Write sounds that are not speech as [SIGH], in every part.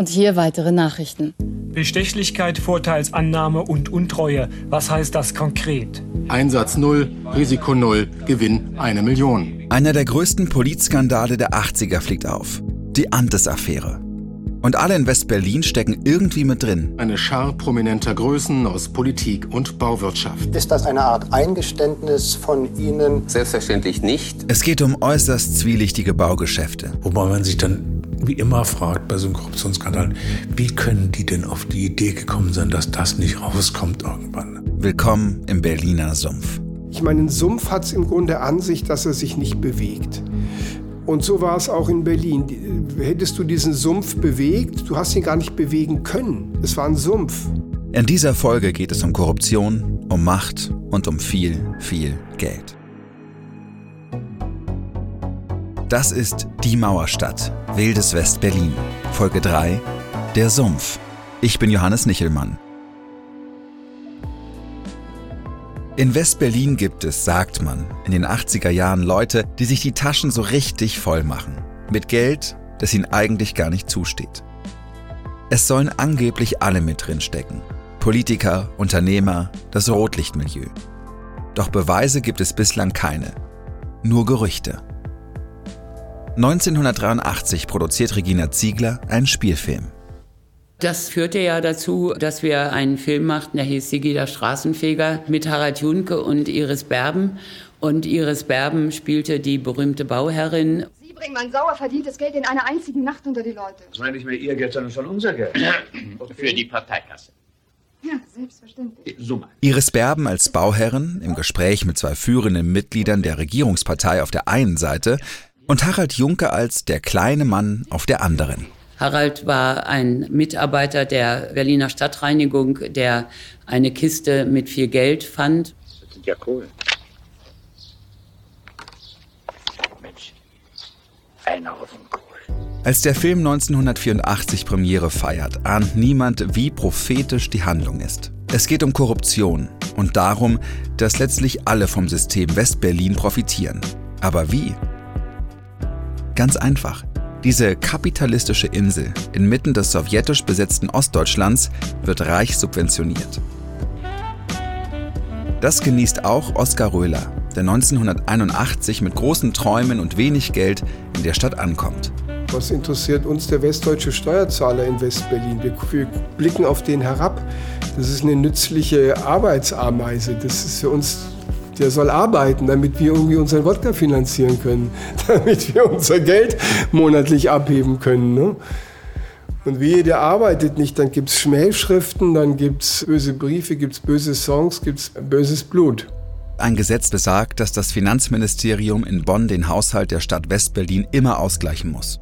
Und hier weitere Nachrichten. Bestechlichkeit, Vorteilsannahme und Untreue. Was heißt das konkret? Einsatz null, Risiko null, Gewinn eine Million. Einer der größten Politskandale der 80er fliegt auf. Die Antes-Affäre. Und alle in West-Berlin stecken irgendwie mit drin. Eine Schar prominenter Größen aus Politik und Bauwirtschaft. Ist das eine Art Eingeständnis von Ihnen? Selbstverständlich nicht. Es geht um äußerst zwielichtige Baugeschäfte. Wobei man sich dann wie immer fragt bei so einem Korruptionsskandal, wie können die denn auf die Idee gekommen sein, dass das nicht rauskommt irgendwann? Willkommen im Berliner Sumpf. Ich meine, ein Sumpf hat es im Grunde an sich, dass er sich nicht bewegt. Und so war es auch in Berlin. Hättest du diesen Sumpf bewegt, du hast ihn gar nicht bewegen können. Es war ein Sumpf. In dieser Folge geht es um Korruption, um Macht und um viel, viel Geld. Das ist Die Mauerstadt, Wildes West-Berlin. Folge 3, Der Sumpf. Ich bin Johannes Nichelmann. In West-Berlin gibt es, sagt man, in den 80er Jahren Leute, die sich die Taschen so richtig voll machen. Mit Geld, das ihnen eigentlich gar nicht zusteht. Es sollen angeblich alle mit drin stecken. Politiker, Unternehmer, das Rotlichtmilieu. Doch Beweise gibt es bislang keine. Nur Gerüchte. 1983 produziert Regina Ziegler einen Spielfilm. Das führte ja dazu, dass wir einen Film machten, der hieß Sigi der Straßenfeger mit Harald Junke und Iris Berben. Und Iris Berben spielte die berühmte Bauherrin. Sie bringen mein sauer verdientes Geld in einer einzigen Nacht unter die Leute. Das war nicht mehr Ihr Geld, sondern schon unser Geld. Für die Parteikasse. Ja, selbstverständlich. Summe. Iris Berben als Bauherrin im Gespräch mit zwei führenden Mitgliedern der Regierungspartei auf der einen Seite und Harald Junke als der kleine Mann auf der anderen. Harald war ein Mitarbeiter der Berliner Stadtreinigung, der eine Kiste mit viel Geld fand. Das sind ja Kohlen. Mensch, ein Haufen Kohl. Als der Film 1984 Premiere feiert, ahnt niemand, wie prophetisch die Handlung ist. Es geht um Korruption und darum, dass letztlich alle vom System Westberlin profitieren. Aber wie? Ganz einfach. Diese kapitalistische Insel inmitten des sowjetisch besetzten Ostdeutschlands wird reich subventioniert. Das genießt auch Oskar Röhler, der 1981 mit großen Träumen und wenig Geld in der Stadt ankommt. Was interessiert uns der westdeutsche Steuerzahler in Westberlin? Wir, wir blicken auf den herab. Das ist eine nützliche Arbeitsameise. Das ist für uns der soll arbeiten, damit wir irgendwie unseren Wodka finanzieren können, [LAUGHS] damit wir unser Geld monatlich abheben können. Ne? Und wie der arbeitet nicht, dann gibt es Schmähschriften, dann gibt es böse Briefe, gibt es böse Songs, gibt es böses Blut. Ein Gesetz besagt, dass das Finanzministerium in Bonn den Haushalt der Stadt Westberlin immer ausgleichen muss.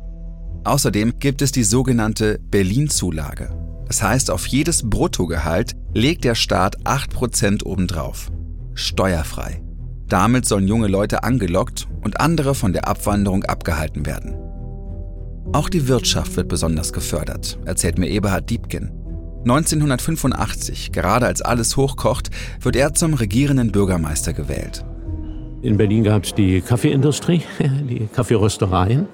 Außerdem gibt es die sogenannte Berlin-Zulage. Das heißt, auf jedes Bruttogehalt legt der Staat 8% obendrauf steuerfrei. Damit sollen junge Leute angelockt und andere von der Abwanderung abgehalten werden. Auch die Wirtschaft wird besonders gefördert, erzählt mir Eberhard Diebken. 1985, gerade als alles hochkocht, wird er zum regierenden Bürgermeister gewählt. In Berlin gab es die Kaffeeindustrie, [LAUGHS] die Kaffeeröstereien.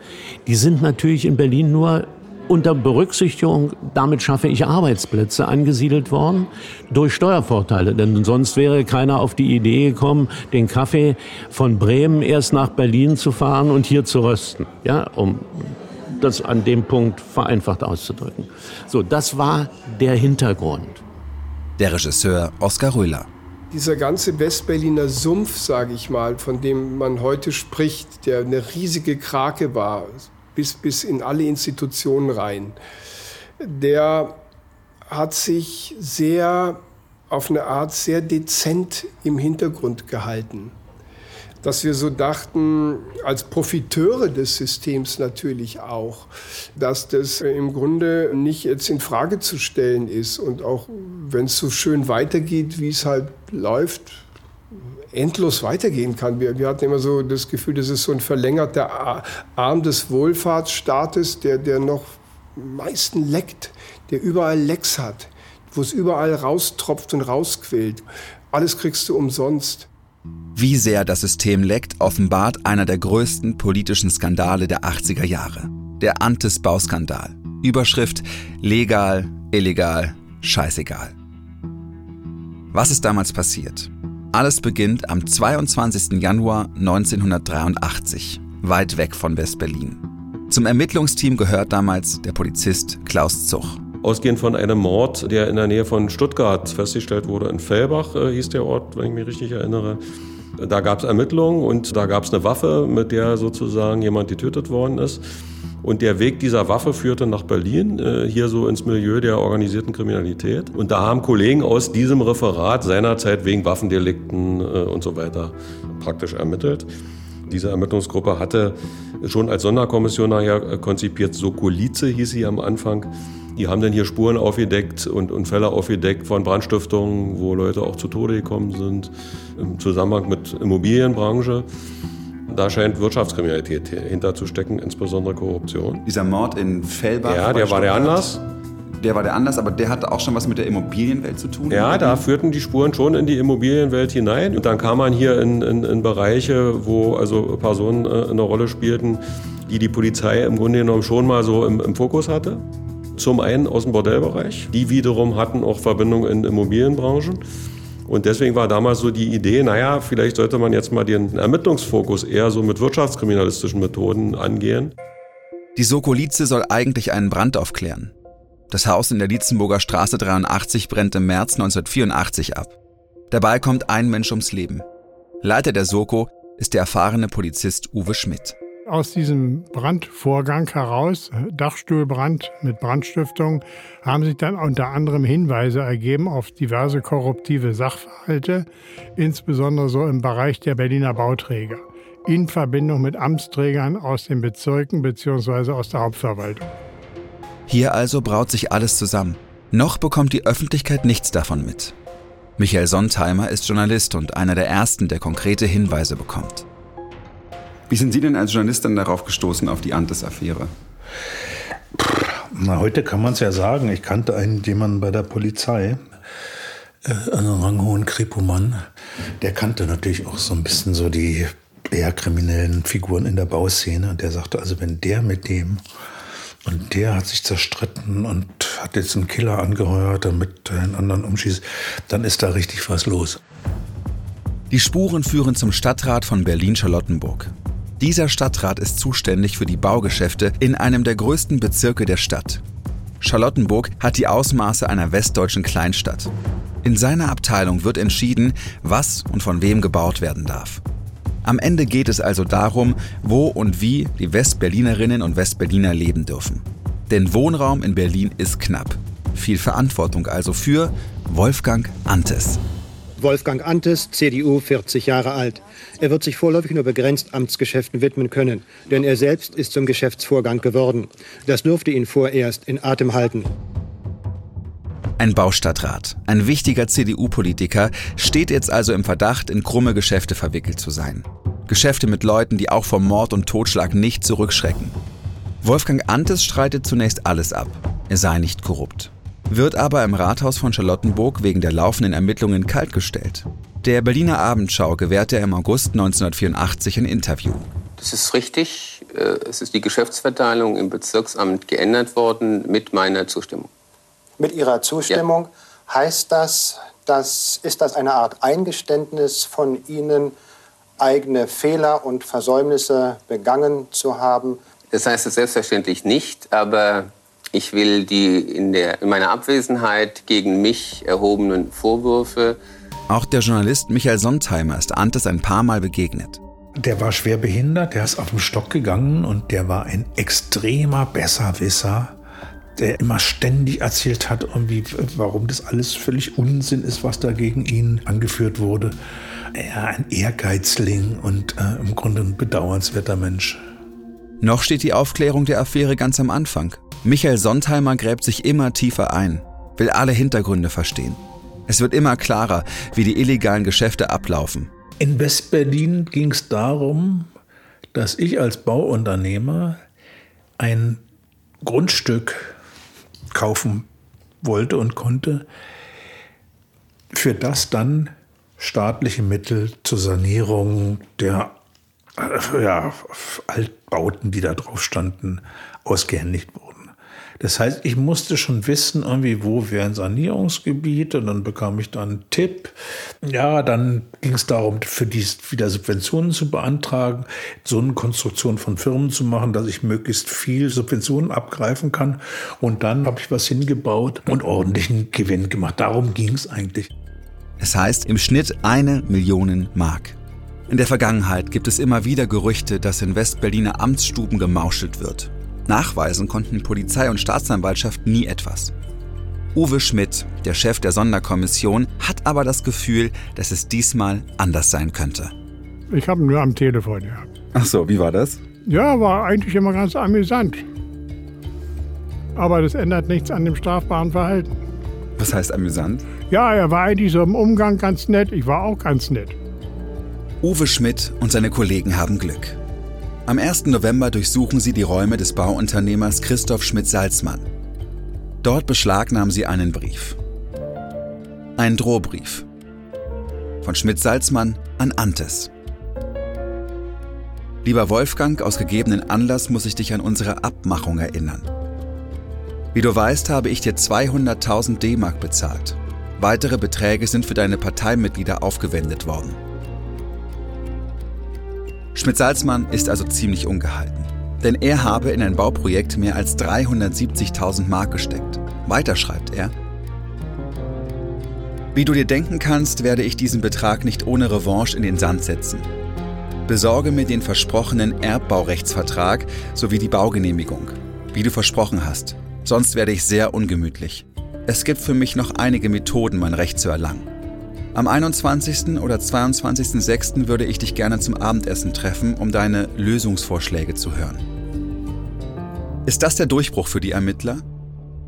Die sind natürlich in Berlin nur unter Berücksichtigung, damit schaffe ich Arbeitsplätze, angesiedelt worden durch Steuervorteile. Denn sonst wäre keiner auf die Idee gekommen, den Kaffee von Bremen erst nach Berlin zu fahren und hier zu rösten. Ja, um das an dem Punkt vereinfacht auszudrücken. So, das war der Hintergrund. Der Regisseur Oskar Röhler. Dieser ganze Westberliner Sumpf, sage ich mal, von dem man heute spricht, der eine riesige Krake war, bis, bis in alle Institutionen rein. Der hat sich sehr auf eine Art sehr dezent im Hintergrund gehalten. Dass wir so dachten, als Profiteure des Systems natürlich auch, dass das im Grunde nicht jetzt in Frage zu stellen ist und auch wenn es so schön weitergeht, wie es halt läuft, endlos weitergehen kann. Wir, wir hatten immer so das Gefühl, das ist so ein verlängerter Arm des Wohlfahrtsstaates, der, der noch meisten leckt, der überall Lecks hat, wo es überall raustropft und rausquillt. Alles kriegst du umsonst. Wie sehr das System leckt, offenbart einer der größten politischen Skandale der 80er Jahre. Der Antes-Bauskandal. Überschrift Legal, illegal, scheißegal. Was ist damals passiert? Alles beginnt am 22. Januar 1983, weit weg von West-Berlin. Zum Ermittlungsteam gehört damals der Polizist Klaus Zuch. Ausgehend von einem Mord, der in der Nähe von Stuttgart festgestellt wurde, in Fellbach äh, hieß der Ort, wenn ich mich richtig erinnere. Da gab es Ermittlungen und da gab es eine Waffe, mit der sozusagen jemand getötet worden ist. Und der Weg dieser Waffe führte nach Berlin, äh, hier so ins Milieu der organisierten Kriminalität. Und da haben Kollegen aus diesem Referat seinerzeit wegen Waffendelikten äh, und so weiter praktisch ermittelt. Diese Ermittlungsgruppe hatte schon als Sonderkommission nachher äh, konzipiert, Sokolize hieß sie am Anfang. Die haben dann hier Spuren aufgedeckt und, und Fälle aufgedeckt von Brandstiftungen, wo Leute auch zu Tode gekommen sind, im Zusammenhang mit Immobilienbranche. Da scheint Wirtschaftskriminalität hinterzustecken, insbesondere Korruption. Dieser Mord in Fellbach. Ja, der war der Anlass. Der war der Anlass, aber der hatte auch schon was mit der Immobilienwelt zu tun? Ja, da führten die Spuren schon in die Immobilienwelt hinein. Und dann kam man hier in, in, in Bereiche, wo also Personen äh, eine Rolle spielten, die die Polizei im Grunde genommen schon mal so im, im Fokus hatte. Zum einen aus dem Bordellbereich. Die wiederum hatten auch Verbindungen in Immobilienbranchen. Und deswegen war damals so die Idee, naja, vielleicht sollte man jetzt mal den Ermittlungsfokus eher so mit wirtschaftskriminalistischen Methoden angehen. Die Sokolize soll eigentlich einen Brand aufklären. Das Haus in der Lietzenburger Straße 83 brennt im März 1984 ab. Dabei kommt ein Mensch ums Leben. Leiter der Soko ist der erfahrene Polizist Uwe Schmidt aus diesem Brandvorgang heraus, Dachstuhlbrand mit Brandstiftung, haben sich dann unter anderem Hinweise ergeben auf diverse korruptive Sachverhalte, insbesondere so im Bereich der Berliner Bauträger, in Verbindung mit Amtsträgern aus den Bezirken bzw. aus der Hauptverwaltung. Hier also braut sich alles zusammen. Noch bekommt die Öffentlichkeit nichts davon mit. Michael Sontheimer ist Journalist und einer der ersten, der konkrete Hinweise bekommt. Wie sind Sie denn als Journalist dann darauf gestoßen, auf die Antes-Affäre? Na, heute kann man es ja sagen. Ich kannte einen jemanden bei der Polizei, äh, einen ranghohen Kripo-Mann. Der kannte natürlich auch so ein bisschen so die eher kriminellen Figuren in der Bauszene. Und der sagte, also wenn der mit dem und der hat sich zerstritten und hat jetzt einen Killer angeheuert, damit er einen anderen umschießt, dann ist da richtig was los. Die Spuren führen zum Stadtrat von Berlin-Charlottenburg. Dieser Stadtrat ist zuständig für die Baugeschäfte in einem der größten Bezirke der Stadt. Charlottenburg hat die Ausmaße einer westdeutschen Kleinstadt. In seiner Abteilung wird entschieden, was und von wem gebaut werden darf. Am Ende geht es also darum, wo und wie die Westberlinerinnen und Westberliner leben dürfen. Denn Wohnraum in Berlin ist knapp. Viel Verantwortung also für Wolfgang Antes. Wolfgang Antes, CDU, 40 Jahre alt. Er wird sich vorläufig nur begrenzt Amtsgeschäften widmen können, denn er selbst ist zum Geschäftsvorgang geworden. Das dürfte ihn vorerst in Atem halten. Ein Baustadtrat, ein wichtiger CDU-Politiker, steht jetzt also im Verdacht, in krumme Geschäfte verwickelt zu sein. Geschäfte mit Leuten, die auch vor Mord und Totschlag nicht zurückschrecken. Wolfgang Antes streitet zunächst alles ab. Er sei nicht korrupt wird aber im Rathaus von Charlottenburg wegen der laufenden Ermittlungen kaltgestellt. Der Berliner Abendschau gewährte er im August 1984 ein Interview. Das ist richtig. Äh, es ist die Geschäftsverteilung im Bezirksamt geändert worden mit meiner Zustimmung. Mit Ihrer Zustimmung ja. heißt das, dass, ist das eine Art Eingeständnis von Ihnen, eigene Fehler und Versäumnisse begangen zu haben? Das heißt es selbstverständlich nicht, aber ich will die in, der, in meiner Abwesenheit gegen mich erhobenen Vorwürfe. Auch der Journalist Michael Sontheimer ist Antes ein paar Mal begegnet. Der war schwer behindert, der ist auf dem Stock gegangen und der war ein extremer Besserwisser, der immer ständig erzählt hat, irgendwie, warum das alles völlig Unsinn ist, was da gegen ihn angeführt wurde. Ja, ein Ehrgeizling und äh, im Grunde ein bedauernswerter Mensch. Noch steht die Aufklärung der Affäre ganz am Anfang. Michael Sontheimer gräbt sich immer tiefer ein, will alle Hintergründe verstehen. Es wird immer klarer, wie die illegalen Geschäfte ablaufen. In Westberlin ging es darum, dass ich als Bauunternehmer ein Grundstück kaufen wollte und konnte, für das dann staatliche Mittel zur Sanierung der ja, Altbauten, die da drauf standen, ausgehändigt wurden. Das heißt, ich musste schon wissen, irgendwie, wo wäre ein Sanierungsgebiet und dann bekam ich dann einen Tipp. Ja, dann ging es darum, für die wieder Subventionen zu beantragen, so eine Konstruktion von Firmen zu machen, dass ich möglichst viel Subventionen abgreifen kann. Und dann habe ich was hingebaut und ordentlichen Gewinn gemacht. Darum ging es eigentlich. Es heißt im Schnitt eine Million Mark. In der Vergangenheit gibt es immer wieder Gerüchte, dass in Westberliner Amtsstuben gemauschelt wird. Nachweisen konnten Polizei und Staatsanwaltschaft nie etwas. Uwe Schmidt, der Chef der Sonderkommission, hat aber das Gefühl, dass es diesmal anders sein könnte. Ich habe ihn nur am Telefon gehabt. Ach so, wie war das? Ja, war eigentlich immer ganz amüsant. Aber das ändert nichts an dem strafbaren Verhalten. Was heißt amüsant? Ja, er war eigentlich so im Umgang ganz nett. Ich war auch ganz nett. Uwe Schmidt und seine Kollegen haben Glück. Am 1. November durchsuchen sie die Räume des Bauunternehmers Christoph Schmidt-Salzmann. Dort beschlagnahmen sie einen Brief. Ein Drohbrief. Von Schmidt-Salzmann an Antes. Lieber Wolfgang, aus gegebenen Anlass muss ich dich an unsere Abmachung erinnern. Wie du weißt, habe ich dir 200.000 D-Mark bezahlt. Weitere Beträge sind für deine Parteimitglieder aufgewendet worden. Schmidt-Salzmann ist also ziemlich ungehalten. Denn er habe in ein Bauprojekt mehr als 370.000 Mark gesteckt. Weiter schreibt er. Wie du dir denken kannst, werde ich diesen Betrag nicht ohne Revanche in den Sand setzen. Besorge mir den versprochenen Erbbaurechtsvertrag sowie die Baugenehmigung, wie du versprochen hast. Sonst werde ich sehr ungemütlich. Es gibt für mich noch einige Methoden, mein Recht zu erlangen. Am 21. oder 22.06. würde ich dich gerne zum Abendessen treffen, um deine Lösungsvorschläge zu hören. Ist das der Durchbruch für die Ermittler?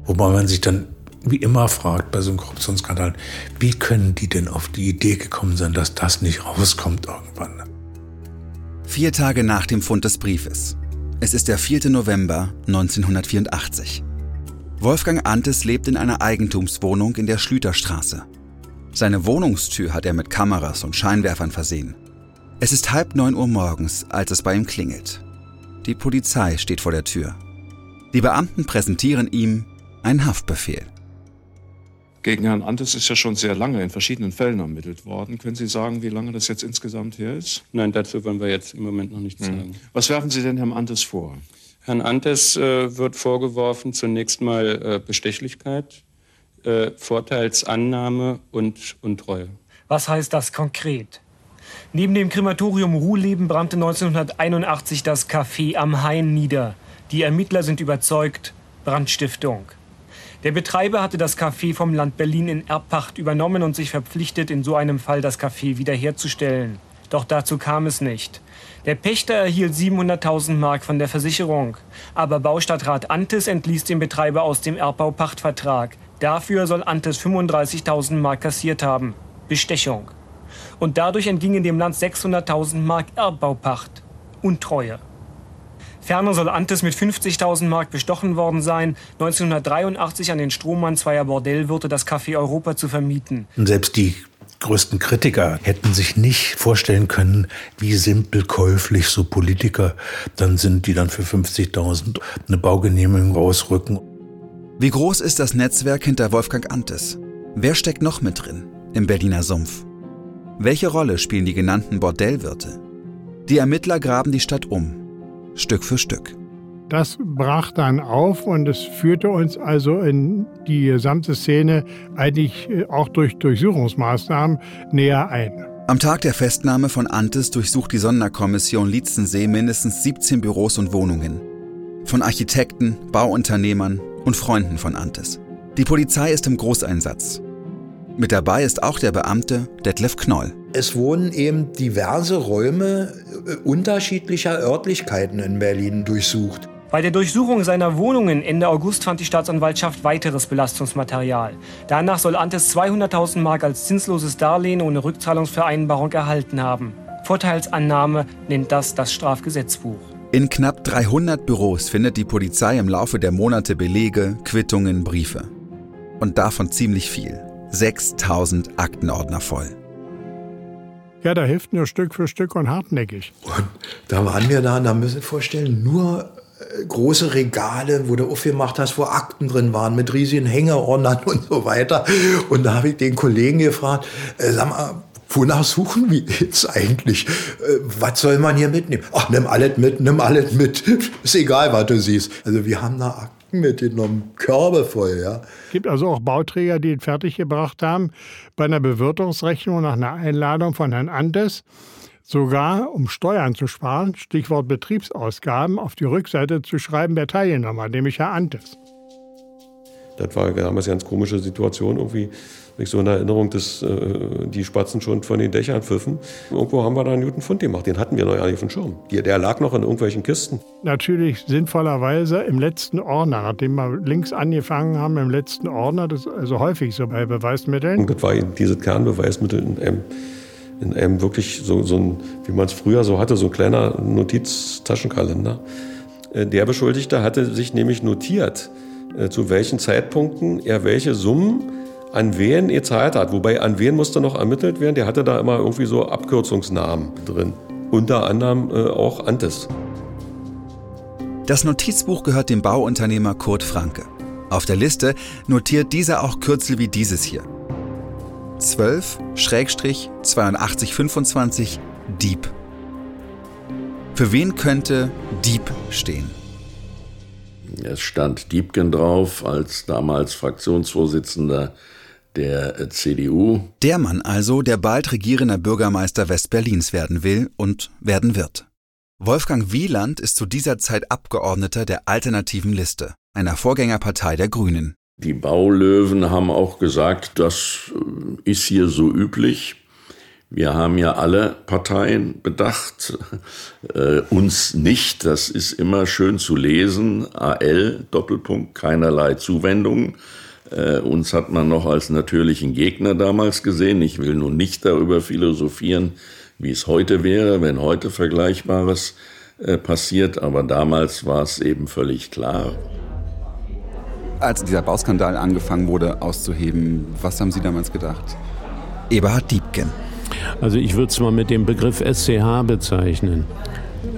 Wobei man sich dann wie immer fragt bei so einem Korruptionsskandal, wie können die denn auf die Idee gekommen sein, dass das nicht rauskommt irgendwann? Vier Tage nach dem Fund des Briefes. Es ist der 4. November 1984. Wolfgang Antes lebt in einer Eigentumswohnung in der Schlüterstraße. Seine Wohnungstür hat er mit Kameras und Scheinwerfern versehen. Es ist halb neun Uhr morgens, als es bei ihm klingelt. Die Polizei steht vor der Tür. Die Beamten präsentieren ihm einen Haftbefehl. Gegen Herrn Antes ist ja schon sehr lange in verschiedenen Fällen ermittelt worden. Können Sie sagen, wie lange das jetzt insgesamt her ist? Nein, dazu wollen wir jetzt im Moment noch nichts Hm. sagen. Was werfen Sie denn Herrn Antes vor? Herrn Antes äh, wird vorgeworfen zunächst mal äh, Bestechlichkeit, äh, Vorteilsannahme und Untreue. Was heißt das konkret? Neben dem Krematorium Ruhleben brannte 1981 das Café am Hain nieder. Die Ermittler sind überzeugt, Brandstiftung. Der Betreiber hatte das Café vom Land Berlin in Erbpacht übernommen und sich verpflichtet, in so einem Fall das Café wiederherzustellen. Doch dazu kam es nicht. Der Pächter erhielt 700.000 Mark von der Versicherung. Aber Baustadtrat Antes entließ den Betreiber aus dem Erbbaupachtvertrag. Dafür soll Antes 35.000 Mark kassiert haben. Bestechung. Und dadurch entgingen dem Land 600.000 Mark Erbbaupacht. Untreue. Ferner soll Antes mit 50.000 Mark bestochen worden sein, 1983 an den Strohmann zweier Bordellwirte das Café Europa zu vermieten. Und selbst die größten Kritiker hätten sich nicht vorstellen können, wie simpel käuflich so Politiker dann sind, die dann für 50.000 eine Baugenehmigung rausrücken. Wie groß ist das Netzwerk hinter Wolfgang Antes? Wer steckt noch mit drin im Berliner Sumpf? Welche Rolle spielen die genannten Bordellwirte? Die Ermittler graben die Stadt um, Stück für Stück. Das brach dann auf und es führte uns also in die gesamte Szene eigentlich äh, auch durch Durchsuchungsmaßnahmen näher ein. Am Tag der Festnahme von Antes durchsucht die Sonderkommission Lietzensee mindestens 17 Büros und Wohnungen. Von Architekten, Bauunternehmern und Freunden von Antes. Die Polizei ist im Großeinsatz. Mit dabei ist auch der Beamte Detlef Knoll. Es wurden eben diverse Räume äh, unterschiedlicher Örtlichkeiten in Berlin durchsucht. Bei der Durchsuchung seiner Wohnungen Ende August fand die Staatsanwaltschaft weiteres Belastungsmaterial. Danach soll Antes 200.000 Mark als zinsloses Darlehen ohne Rückzahlungsvereinbarung erhalten haben. Vorteilsannahme nennt das das Strafgesetzbuch. In knapp 300 Büros findet die Polizei im Laufe der Monate Belege, Quittungen, Briefe. Und davon ziemlich viel. 6000 Aktenordner voll. Ja, da hilft nur Stück für Stück und hartnäckig. Da waren wir da, da müssen Sie sich vorstellen, nur äh, große Regale, wo du aufgemacht hast, wo Akten drin waren, mit riesigen Hängeordnern [LAUGHS] und so weiter. Und da habe ich den Kollegen gefragt, äh, sag mal, wonach suchen wir jetzt eigentlich? Äh, was soll man hier mitnehmen? Ach, nimm alles mit, nimm alles mit. [LAUGHS] Ist egal, was du siehst. Also wir haben da Akten mitgenommen, Körbe voll, ja. Es gibt also auch Bauträger, die ihn fertiggebracht haben, bei einer Bewirtungsrechnung nach einer Einladung von Herrn Antes sogar, um Steuern zu sparen, Stichwort Betriebsausgaben, auf die Rückseite zu schreiben, wer Teilnehmer, nämlich Herr Antes. Das war damals eine ganz komische Situation irgendwie. Ich so in Erinnerung, dass äh, die Spatzen schon von den Dächern pfiffen. Irgendwo haben wir da einen guten Fund gemacht. Den hatten wir noch gar nicht auf dem Schirm. Der, der lag noch in irgendwelchen Kisten. Natürlich sinnvollerweise im letzten Ordner, nachdem wir links angefangen haben, im letzten Ordner, das ist also häufig so bei Beweismitteln. Und das war dieses Kernbeweismittel in einem in einem wirklich so, so ein, wie man es früher so hatte, so ein kleiner Notiztaschenkalender. Äh, der Beschuldigte hatte sich nämlich notiert, äh, zu welchen Zeitpunkten er welche Summen an wen gezahlt hat. Wobei an wen musste noch ermittelt werden. Der hatte da immer irgendwie so Abkürzungsnamen drin. Unter anderem äh, auch Antes. Das Notizbuch gehört dem Bauunternehmer Kurt Franke. Auf der Liste notiert dieser auch Kürzel wie dieses hier. 12-8225 Dieb. Für wen könnte Dieb stehen? Es stand Diebken drauf als damals Fraktionsvorsitzender der CDU. Der Mann also, der bald regierender Bürgermeister Westberlins werden will und werden wird. Wolfgang Wieland ist zu dieser Zeit Abgeordneter der Alternativen Liste, einer Vorgängerpartei der Grünen. Die Baulöwen haben auch gesagt, das äh, ist hier so üblich. Wir haben ja alle Parteien bedacht, [LAUGHS] äh, uns nicht. Das ist immer schön zu lesen. AL, Doppelpunkt, keinerlei Zuwendungen. Äh, uns hat man noch als natürlichen Gegner damals gesehen. Ich will nun nicht darüber philosophieren, wie es heute wäre, wenn heute Vergleichbares äh, passiert. Aber damals war es eben völlig klar. Als dieser Bauskandal angefangen wurde auszuheben, was haben Sie damals gedacht? Eberhard Diebken. Also ich würde es mal mit dem Begriff SCH bezeichnen.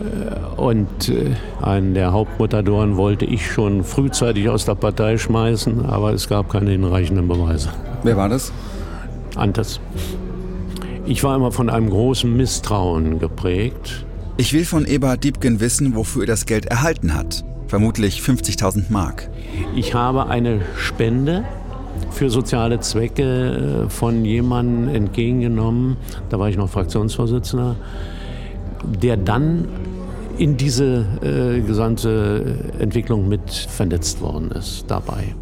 Äh, und äh, einen der Hauptmotadoren wollte ich schon frühzeitig aus der Partei schmeißen, aber es gab keine hinreichenden Beweise. Wer war das? Antes. Ich war immer von einem großen Misstrauen geprägt. Ich will von Eberhard Diebken wissen, wofür er das Geld erhalten hat. Vermutlich 50.000 Mark. Ich habe eine Spende für soziale Zwecke äh, von jemandem entgegengenommen, da war ich noch Fraktionsvorsitzender, der dann in diese äh, gesamte Entwicklung mit vernetzt worden ist dabei.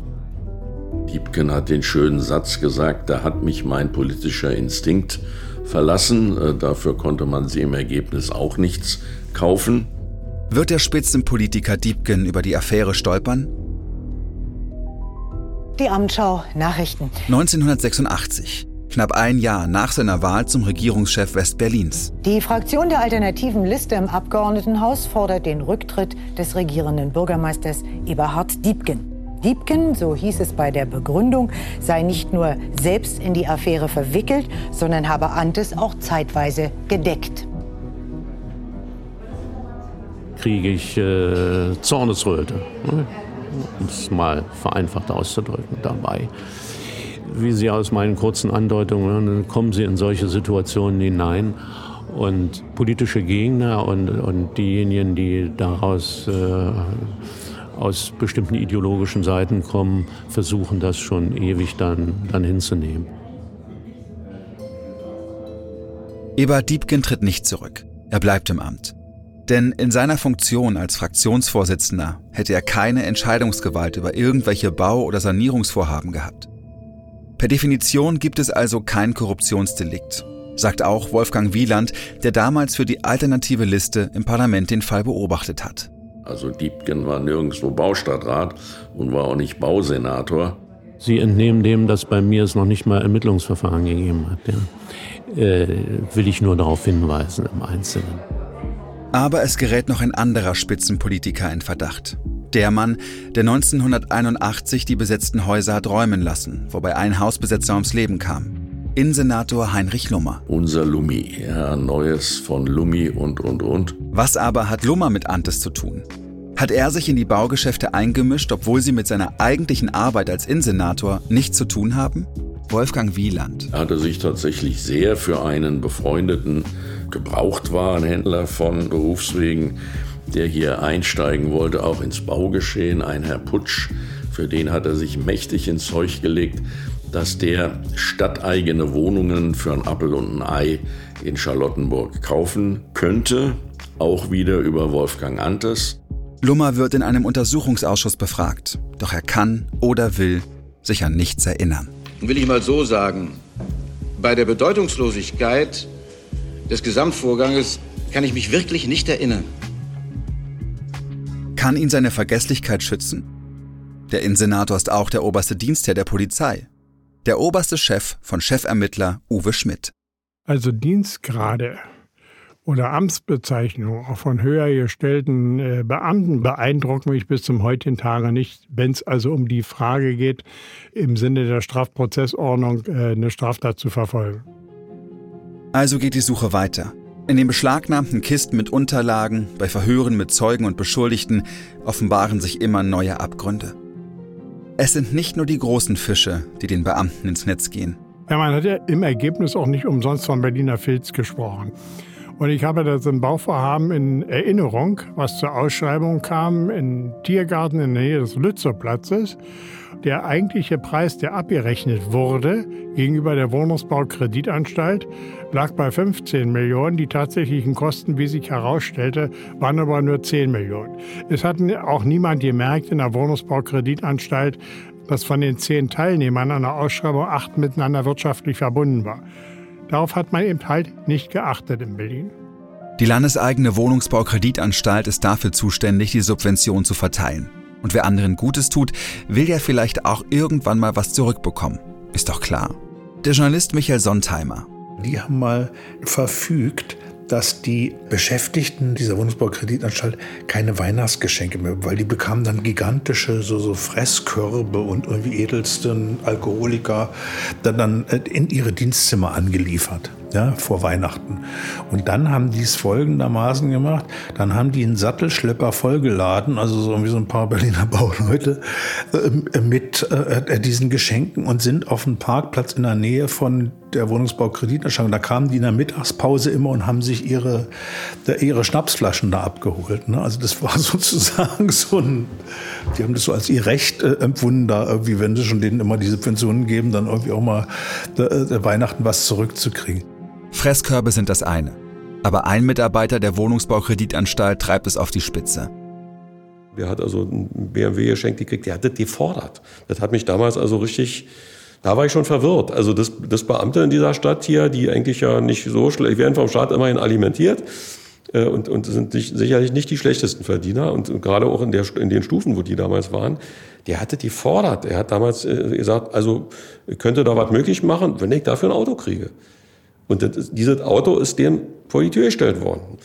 Diebken hat den schönen Satz gesagt, da hat mich mein politischer Instinkt verlassen. Äh, dafür konnte man sie im Ergebnis auch nichts kaufen. Wird der Spitzenpolitiker Diebken über die Affäre stolpern? Die Abendschau Nachrichten. 1986. Knapp ein Jahr nach seiner Wahl zum Regierungschef Westberlins. Die Fraktion der alternativen Liste im Abgeordnetenhaus fordert den Rücktritt des regierenden Bürgermeisters Eberhard Diebken. Diebken, so hieß es bei der Begründung, sei nicht nur selbst in die Affäre verwickelt, sondern habe Antes auch zeitweise gedeckt. Kriege ich äh, Zornesröte. Ne? um es mal vereinfacht auszudrücken, dabei. Wie Sie aus meinen kurzen Andeutungen hören, kommen Sie in solche Situationen hinein. Und politische Gegner und, und diejenigen, die daraus äh, aus bestimmten ideologischen Seiten kommen, versuchen das schon ewig dann, dann hinzunehmen. Eber Diebken tritt nicht zurück. Er bleibt im Amt. Denn in seiner Funktion als Fraktionsvorsitzender hätte er keine Entscheidungsgewalt über irgendwelche Bau- oder Sanierungsvorhaben gehabt. Per Definition gibt es also kein Korruptionsdelikt, sagt auch Wolfgang Wieland, der damals für die alternative Liste im Parlament den Fall beobachtet hat. Also Diebken war nirgendwo Baustadtrat und war auch nicht Bausenator. Sie entnehmen dem, dass bei mir es noch nicht mal Ermittlungsverfahren gegeben hat. Ja. Äh, will ich nur darauf hinweisen im Einzelnen. Aber es gerät noch ein anderer Spitzenpolitiker in Verdacht. Der Mann, der 1981 die besetzten Häuser hat räumen lassen, wobei ein Hausbesetzer ums Leben kam. Innensenator Heinrich Lummer. Unser Lummi, ja, Neues von Lummi und, und, und. Was aber hat Lummer mit Antes zu tun? Hat er sich in die Baugeschäfte eingemischt, obwohl sie mit seiner eigentlichen Arbeit als Innensenator nichts zu tun haben? Wolfgang Wieland. Er hatte sich tatsächlich sehr für einen befreundeten Gebrauchtwarenhändler von Berufswegen, der hier einsteigen wollte, auch ins Baugeschehen, ein Herr Putsch, für den hat er sich mächtig ins Zeug gelegt, dass der stadteigene Wohnungen für ein Appel und ein Ei in Charlottenburg kaufen könnte, auch wieder über Wolfgang Antes. Lummer wird in einem Untersuchungsausschuss befragt, doch er kann oder will sich an nichts erinnern. Will ich mal so sagen, bei der Bedeutungslosigkeit des Gesamtvorganges kann ich mich wirklich nicht erinnern. Kann ihn seine Vergesslichkeit schützen? Der Innensenator ist auch der oberste Dienstherr der Polizei. Der oberste Chef von Chefermittler Uwe Schmidt. Also Dienstgrade oder Amtsbezeichnungen auch von höher gestellten äh, Beamten beeindrucken mich bis zum heutigen Tage nicht, wenn es also um die Frage geht, im Sinne der Strafprozessordnung äh, eine Straftat zu verfolgen. Also geht die Suche weiter. In den beschlagnahmten Kisten mit Unterlagen, bei Verhören mit Zeugen und Beschuldigten offenbaren sich immer neue Abgründe. Es sind nicht nur die großen Fische, die den Beamten ins Netz gehen. Ja, man hat ja im Ergebnis auch nicht umsonst von Berliner Filz gesprochen. Und ich habe das im Bauvorhaben in Erinnerung, was zur Ausschreibung kam, in Tiergarten in der Nähe des Lützerplatzes. Der eigentliche Preis, der abgerechnet wurde gegenüber der Wohnungsbaukreditanstalt, lag bei 15 Millionen. Die tatsächlichen Kosten, wie sich herausstellte, waren aber nur 10 Millionen. Es hat auch niemand gemerkt in der Wohnungsbaukreditanstalt, dass von den zehn Teilnehmern an der Ausschreibung acht miteinander wirtschaftlich verbunden war. Darauf hat man eben halt nicht geachtet in Berlin. Die landeseigene Wohnungsbaukreditanstalt ist dafür zuständig, die Subvention zu verteilen. Und wer anderen Gutes tut, will ja vielleicht auch irgendwann mal was zurückbekommen. Ist doch klar. Der Journalist Michael Sontheimer. Die haben mal verfügt, dass die Beschäftigten dieser Wohnungsbaukreditanstalt keine Weihnachtsgeschenke mehr, weil die bekamen dann gigantische so, so Fresskörbe und irgendwie edelsten Alkoholiker dann, dann in ihre Dienstzimmer angeliefert ja, vor Weihnachten. Und dann haben die es folgendermaßen gemacht. Dann haben die einen Sattelschlepper vollgeladen, also so wie so ein paar Berliner [LAUGHS] Bauleute, äh, mit äh, diesen Geschenken und sind auf einen Parkplatz in der Nähe von der Wohnungsbaukrediterstellung. Da kamen die in der Mittagspause immer und haben sich ihre, ihre Schnapsflaschen da abgeholt. Ne? Also das war [LAUGHS] sozusagen so ein, die haben das so als ihr Recht äh, empfunden, da irgendwie, wenn sie schon denen immer diese Pensionen geben, dann irgendwie auch mal äh, Weihnachten was zurückzukriegen. Fresskörbe sind das eine. Aber ein Mitarbeiter der Wohnungsbaukreditanstalt treibt es auf die Spitze. Der hat also ein BMW geschenkt gekriegt, der hat das gefordert. Das hat mich damals also richtig, da war ich schon verwirrt. Also das, das Beamte in dieser Stadt hier, die eigentlich ja nicht so schlecht, werden vom Staat immerhin alimentiert äh, und, und sind nicht, sicherlich nicht die schlechtesten Verdiener und, und gerade auch in, der, in den Stufen, wo die damals waren, der hatte die fordert. Er hat damals äh, gesagt, also könnte da was möglich machen, wenn ich dafür ein Auto kriege. Und das, dieses Auto ist dem vor die Tür gestellt worden.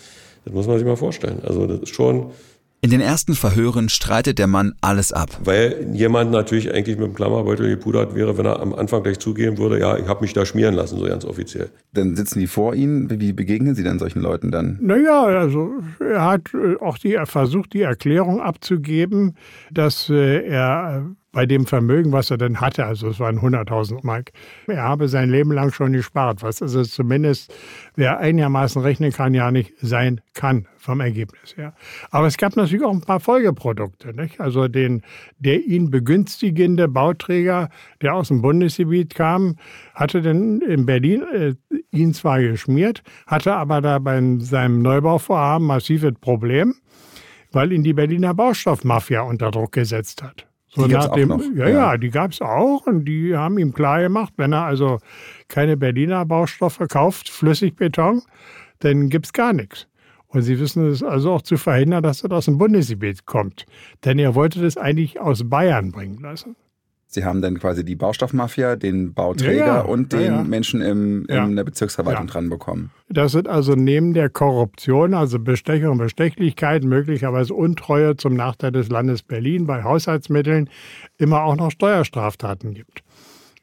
Das muss man sich mal vorstellen. Also das ist schon. In den ersten Verhören streitet der Mann alles ab. Weil jemand natürlich eigentlich mit dem Klammerbeutel gepudert wäre, wenn er am Anfang gleich zugeben würde, ja, ich habe mich da schmieren lassen, so ganz offiziell. Dann sitzen die vor Ihnen. Wie begegnen Sie dann solchen Leuten dann? Naja, also er hat äh, auch die, er versucht, die Erklärung abzugeben, dass äh, er bei dem Vermögen, was er denn hatte, also es waren 100.000 Mark, er habe sein Leben lang schon gespart, was also zumindest, wer einigermaßen rechnen kann, ja nicht sein kann vom Ergebnis her. Aber es gab natürlich auch ein paar Folgeprodukte. Nicht? Also den, der ihn begünstigende Bauträger, der aus dem Bundesgebiet kam, hatte denn in Berlin äh, ihn zwar geschmiert, hatte aber da bei seinem Neubauvorhaben massives Problem, weil ihn die Berliner Baustoffmafia unter Druck gesetzt hat. So die nach dem, noch. Ja, ja, die gab es auch und die haben ihm klar gemacht, wenn er also keine Berliner Baustoffe kauft, Flüssigbeton, dann gibt es gar nichts. Und sie wissen es also auch zu verhindern, dass das aus dem Bundesgebiet kommt. Denn er wollte das eigentlich aus Bayern bringen lassen. Sie haben dann quasi die Baustoffmafia, den Bauträger Ja, ja. und den ja. Menschen im, in der Bezirksverwaltung dran bekommen. Das sind also neben der Korruption, also Bestechung und Bestechlichkeit, möglicherweise Untreue zum Nachteil des Landes Berlin bei Haushaltsmitteln, immer auch noch Steuerstraftaten gibt.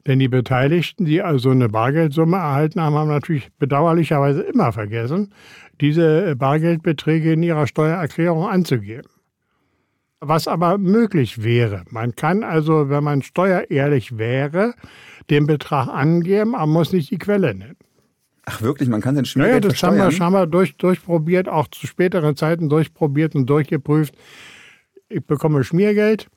Denn die Beteiligten, die also eine Bargeldsumme erhalten haben, haben natürlich bedauerlicherweise immer vergessen, diese Bargeldbeträge in ihrer Steuererklärung anzugeben. Was aber möglich wäre. Man kann also, wenn man steuerehrlich wäre, den Betrag angeben, aber muss nicht die Quelle nennen. Ach wirklich, man kann den Schmiergeld Ja, das haben wir, haben wir durch, durchprobiert, auch zu späteren Zeiten durchprobiert und durchgeprüft. Ich bekomme Schmiergeld,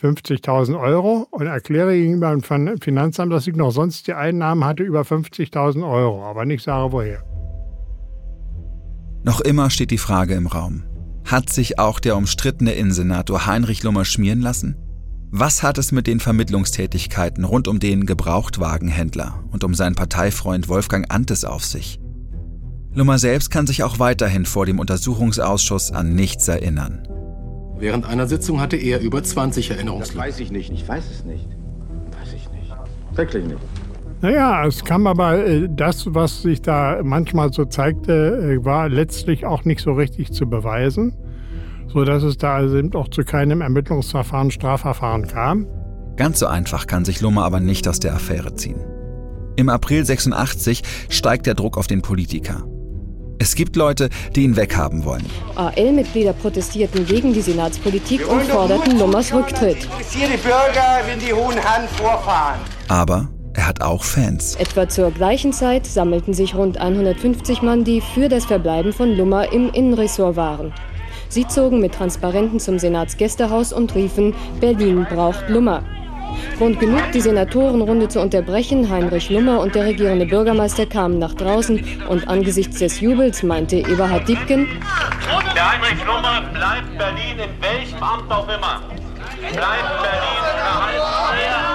50.000 Euro und erkläre gegenüber dem Finanzamt, dass ich noch sonst die Einnahmen hatte über 50.000 Euro, aber nicht sage woher. Noch immer steht die Frage im Raum. Hat sich auch der umstrittene Innensenator Heinrich Lummer schmieren lassen? Was hat es mit den Vermittlungstätigkeiten rund um den Gebrauchtwagenhändler und um seinen Parteifreund Wolfgang Antes auf sich? Lummer selbst kann sich auch weiterhin vor dem Untersuchungsausschuss an nichts erinnern. Während einer Sitzung hatte er über 20 Erinnerungslücken. Das weiß ich nicht, ich weiß es nicht. Weiß ich nicht. Wirklich nicht. Naja, es kam aber, äh, das, was sich da manchmal so zeigte, äh, war letztlich auch nicht so richtig zu beweisen, sodass es da also eben auch zu keinem Ermittlungsverfahren, Strafverfahren kam. Ganz so einfach kann sich Lummer aber nicht aus der Affäre ziehen. Im April 86 steigt der Druck auf den Politiker. Es gibt Leute, die ihn weghaben wollen. AL-Mitglieder protestierten gegen die Senatspolitik und forderten Lummers Rücktritt. Interessierte Bürger, wenn die hohen Herren vorfahren. Aber er hat auch Fans. Etwa zur gleichen Zeit sammelten sich rund 150 Mann, die für das Verbleiben von Lummer im Innenressort waren. Sie zogen mit Transparenten zum Senatsgästehaus und riefen, Berlin braucht Lummer. Grund genug, die Senatorenrunde zu unterbrechen. Heinrich Lummer und der regierende Bürgermeister kamen nach draußen und angesichts des Jubels meinte Eberhard Diebken, der Heinrich Lummer bleibt Berlin in welchem Amt auch immer. Bleibt Berlin erhalten.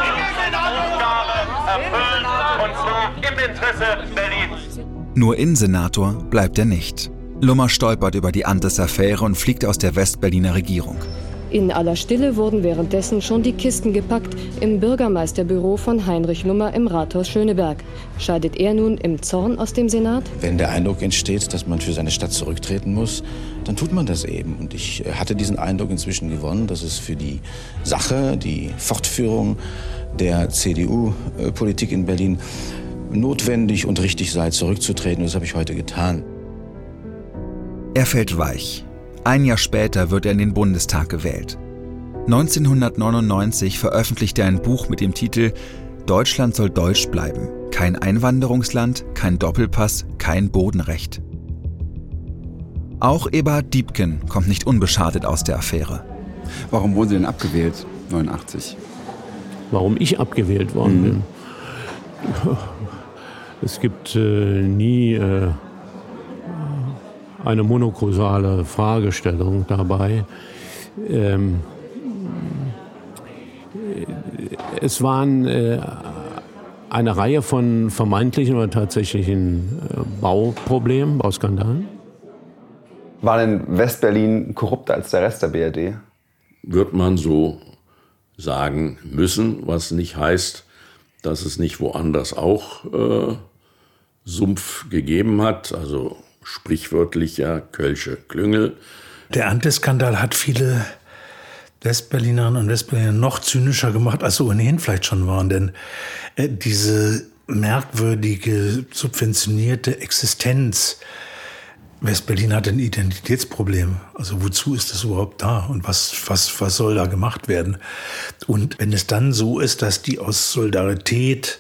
Erfüllen und zwar im Interesse Berlins. Nur Innensenator bleibt er nicht. Lummer stolpert über die Antes-Affäre und fliegt aus der Westberliner Regierung. In aller Stille wurden währenddessen schon die Kisten gepackt im Bürgermeisterbüro von Heinrich Lummer im Rathaus Schöneberg. Scheidet er nun im Zorn aus dem Senat? Wenn der Eindruck entsteht, dass man für seine Stadt zurücktreten muss, dann tut man das eben. Und ich hatte diesen Eindruck inzwischen gewonnen, dass es für die Sache, die Fortführung der CDU-Politik in Berlin notwendig und richtig sei, zurückzutreten. Und das habe ich heute getan. Er fällt weich. Ein Jahr später wird er in den Bundestag gewählt. 1999 veröffentlicht er ein Buch mit dem Titel Deutschland soll deutsch bleiben. Kein Einwanderungsland, kein Doppelpass, kein Bodenrecht. Auch Eberhard Diebken kommt nicht unbeschadet aus der Affäre. Warum wurden Sie denn abgewählt, 89? Warum ich abgewählt worden mhm. bin? Es gibt äh, nie äh, eine monokausale Fragestellung dabei. Ähm, es waren äh, eine Reihe von vermeintlichen oder tatsächlichen äh, Bauproblemen, Bauskandalen. War denn Westberlin korrupter als der Rest der BRD? Wird man so sagen müssen, was nicht heißt, dass es nicht woanders auch äh, Sumpf gegeben hat. Also sprichwörtlicher Kölsche Klüngel. Der Antes-Skandal hat viele Westberlinerinnen und Westberliner noch zynischer gemacht, als sie ohnehin vielleicht schon waren. Denn äh, diese merkwürdige, subventionierte Existenz Westberlin hat ein Identitätsproblem. Also wozu ist das überhaupt da und was, was, was soll da gemacht werden? Und wenn es dann so ist, dass die aus Solidarität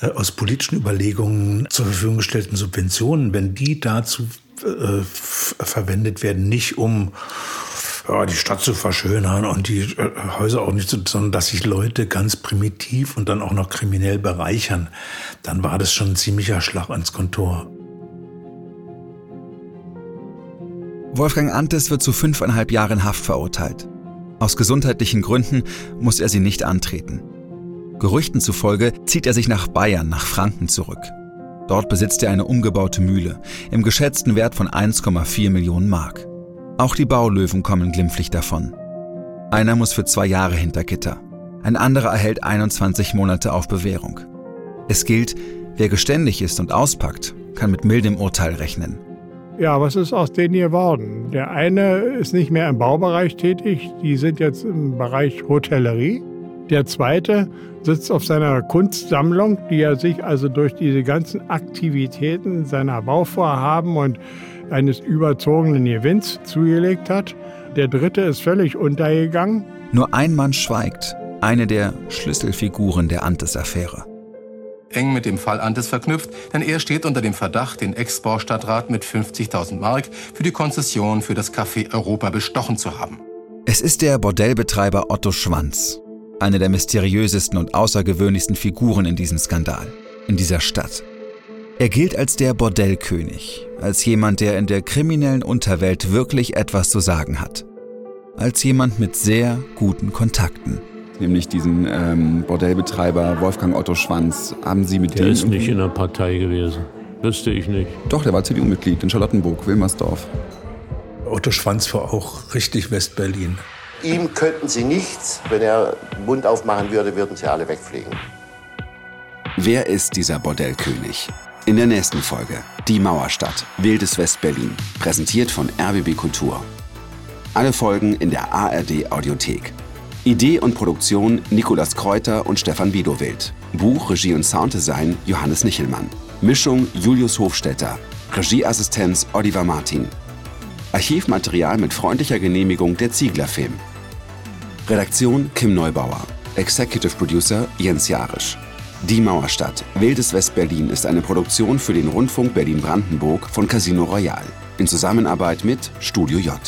äh, aus politischen Überlegungen zur Verfügung gestellten Subventionen, wenn die dazu äh, verwendet werden, nicht um ja, die Stadt zu verschönern und die äh, Häuser auch nicht, zu, sondern dass sich Leute ganz primitiv und dann auch noch kriminell bereichern, dann war das schon ein ziemlicher Schlag ans Kontor. Wolfgang Antes wird zu fünfeinhalb Jahren Haft verurteilt. Aus gesundheitlichen Gründen muss er sie nicht antreten. Gerüchten zufolge zieht er sich nach Bayern, nach Franken zurück. Dort besitzt er eine umgebaute Mühle im geschätzten Wert von 1,4 Millionen Mark. Auch die Baulöwen kommen glimpflich davon. Einer muss für zwei Jahre hinter Gitter. Ein anderer erhält 21 Monate auf Bewährung. Es gilt, wer geständig ist und auspackt, kann mit mildem Urteil rechnen. Ja, was ist aus denen geworden? Der eine ist nicht mehr im Baubereich tätig, die sind jetzt im Bereich Hotellerie. Der zweite sitzt auf seiner Kunstsammlung, die er sich also durch diese ganzen Aktivitäten seiner Bauvorhaben und eines überzogenen Gewinns zugelegt hat. Der dritte ist völlig untergegangen. Nur ein Mann schweigt, eine der Schlüsselfiguren der Antes-Affäre. Eng mit dem Fall Antes verknüpft, denn er steht unter dem Verdacht, den Ex-Baustadtrat mit 50.000 Mark für die Konzession für das Café Europa bestochen zu haben. Es ist der Bordellbetreiber Otto Schwanz, eine der mysteriösesten und außergewöhnlichsten Figuren in diesem Skandal, in dieser Stadt. Er gilt als der Bordellkönig, als jemand, der in der kriminellen Unterwelt wirklich etwas zu sagen hat. Als jemand mit sehr guten Kontakten. Nämlich diesen ähm, Bordellbetreiber Wolfgang Otto Schwanz. Haben Sie mit der dem. ist nicht in der Partei gewesen. Wüsste ich nicht. Doch, der war CDU-Mitglied in Charlottenburg, Wilmersdorf. Otto Schwanz war auch richtig Westberlin. Ihm könnten Sie nichts, wenn er den Mund aufmachen würde, würden Sie alle wegfliegen. Wer ist dieser Bordellkönig? In der nächsten Folge Die Mauerstadt, Wildes Westberlin, präsentiert von RBB Kultur. Alle Folgen in der ARD Audiothek. Idee und Produktion Nikolas Kräuter und Stefan Widowild. Buch, Regie und Sounddesign Johannes Nichelmann. Mischung Julius Hofstetter. Regieassistenz Oliver Martin. Archivmaterial mit freundlicher Genehmigung der Ziegler Film. Redaktion Kim Neubauer. Executive Producer Jens Jarisch. Die Mauerstadt, Wildes Westberlin ist eine Produktion für den Rundfunk Berlin-Brandenburg von Casino Royal in Zusammenarbeit mit Studio J.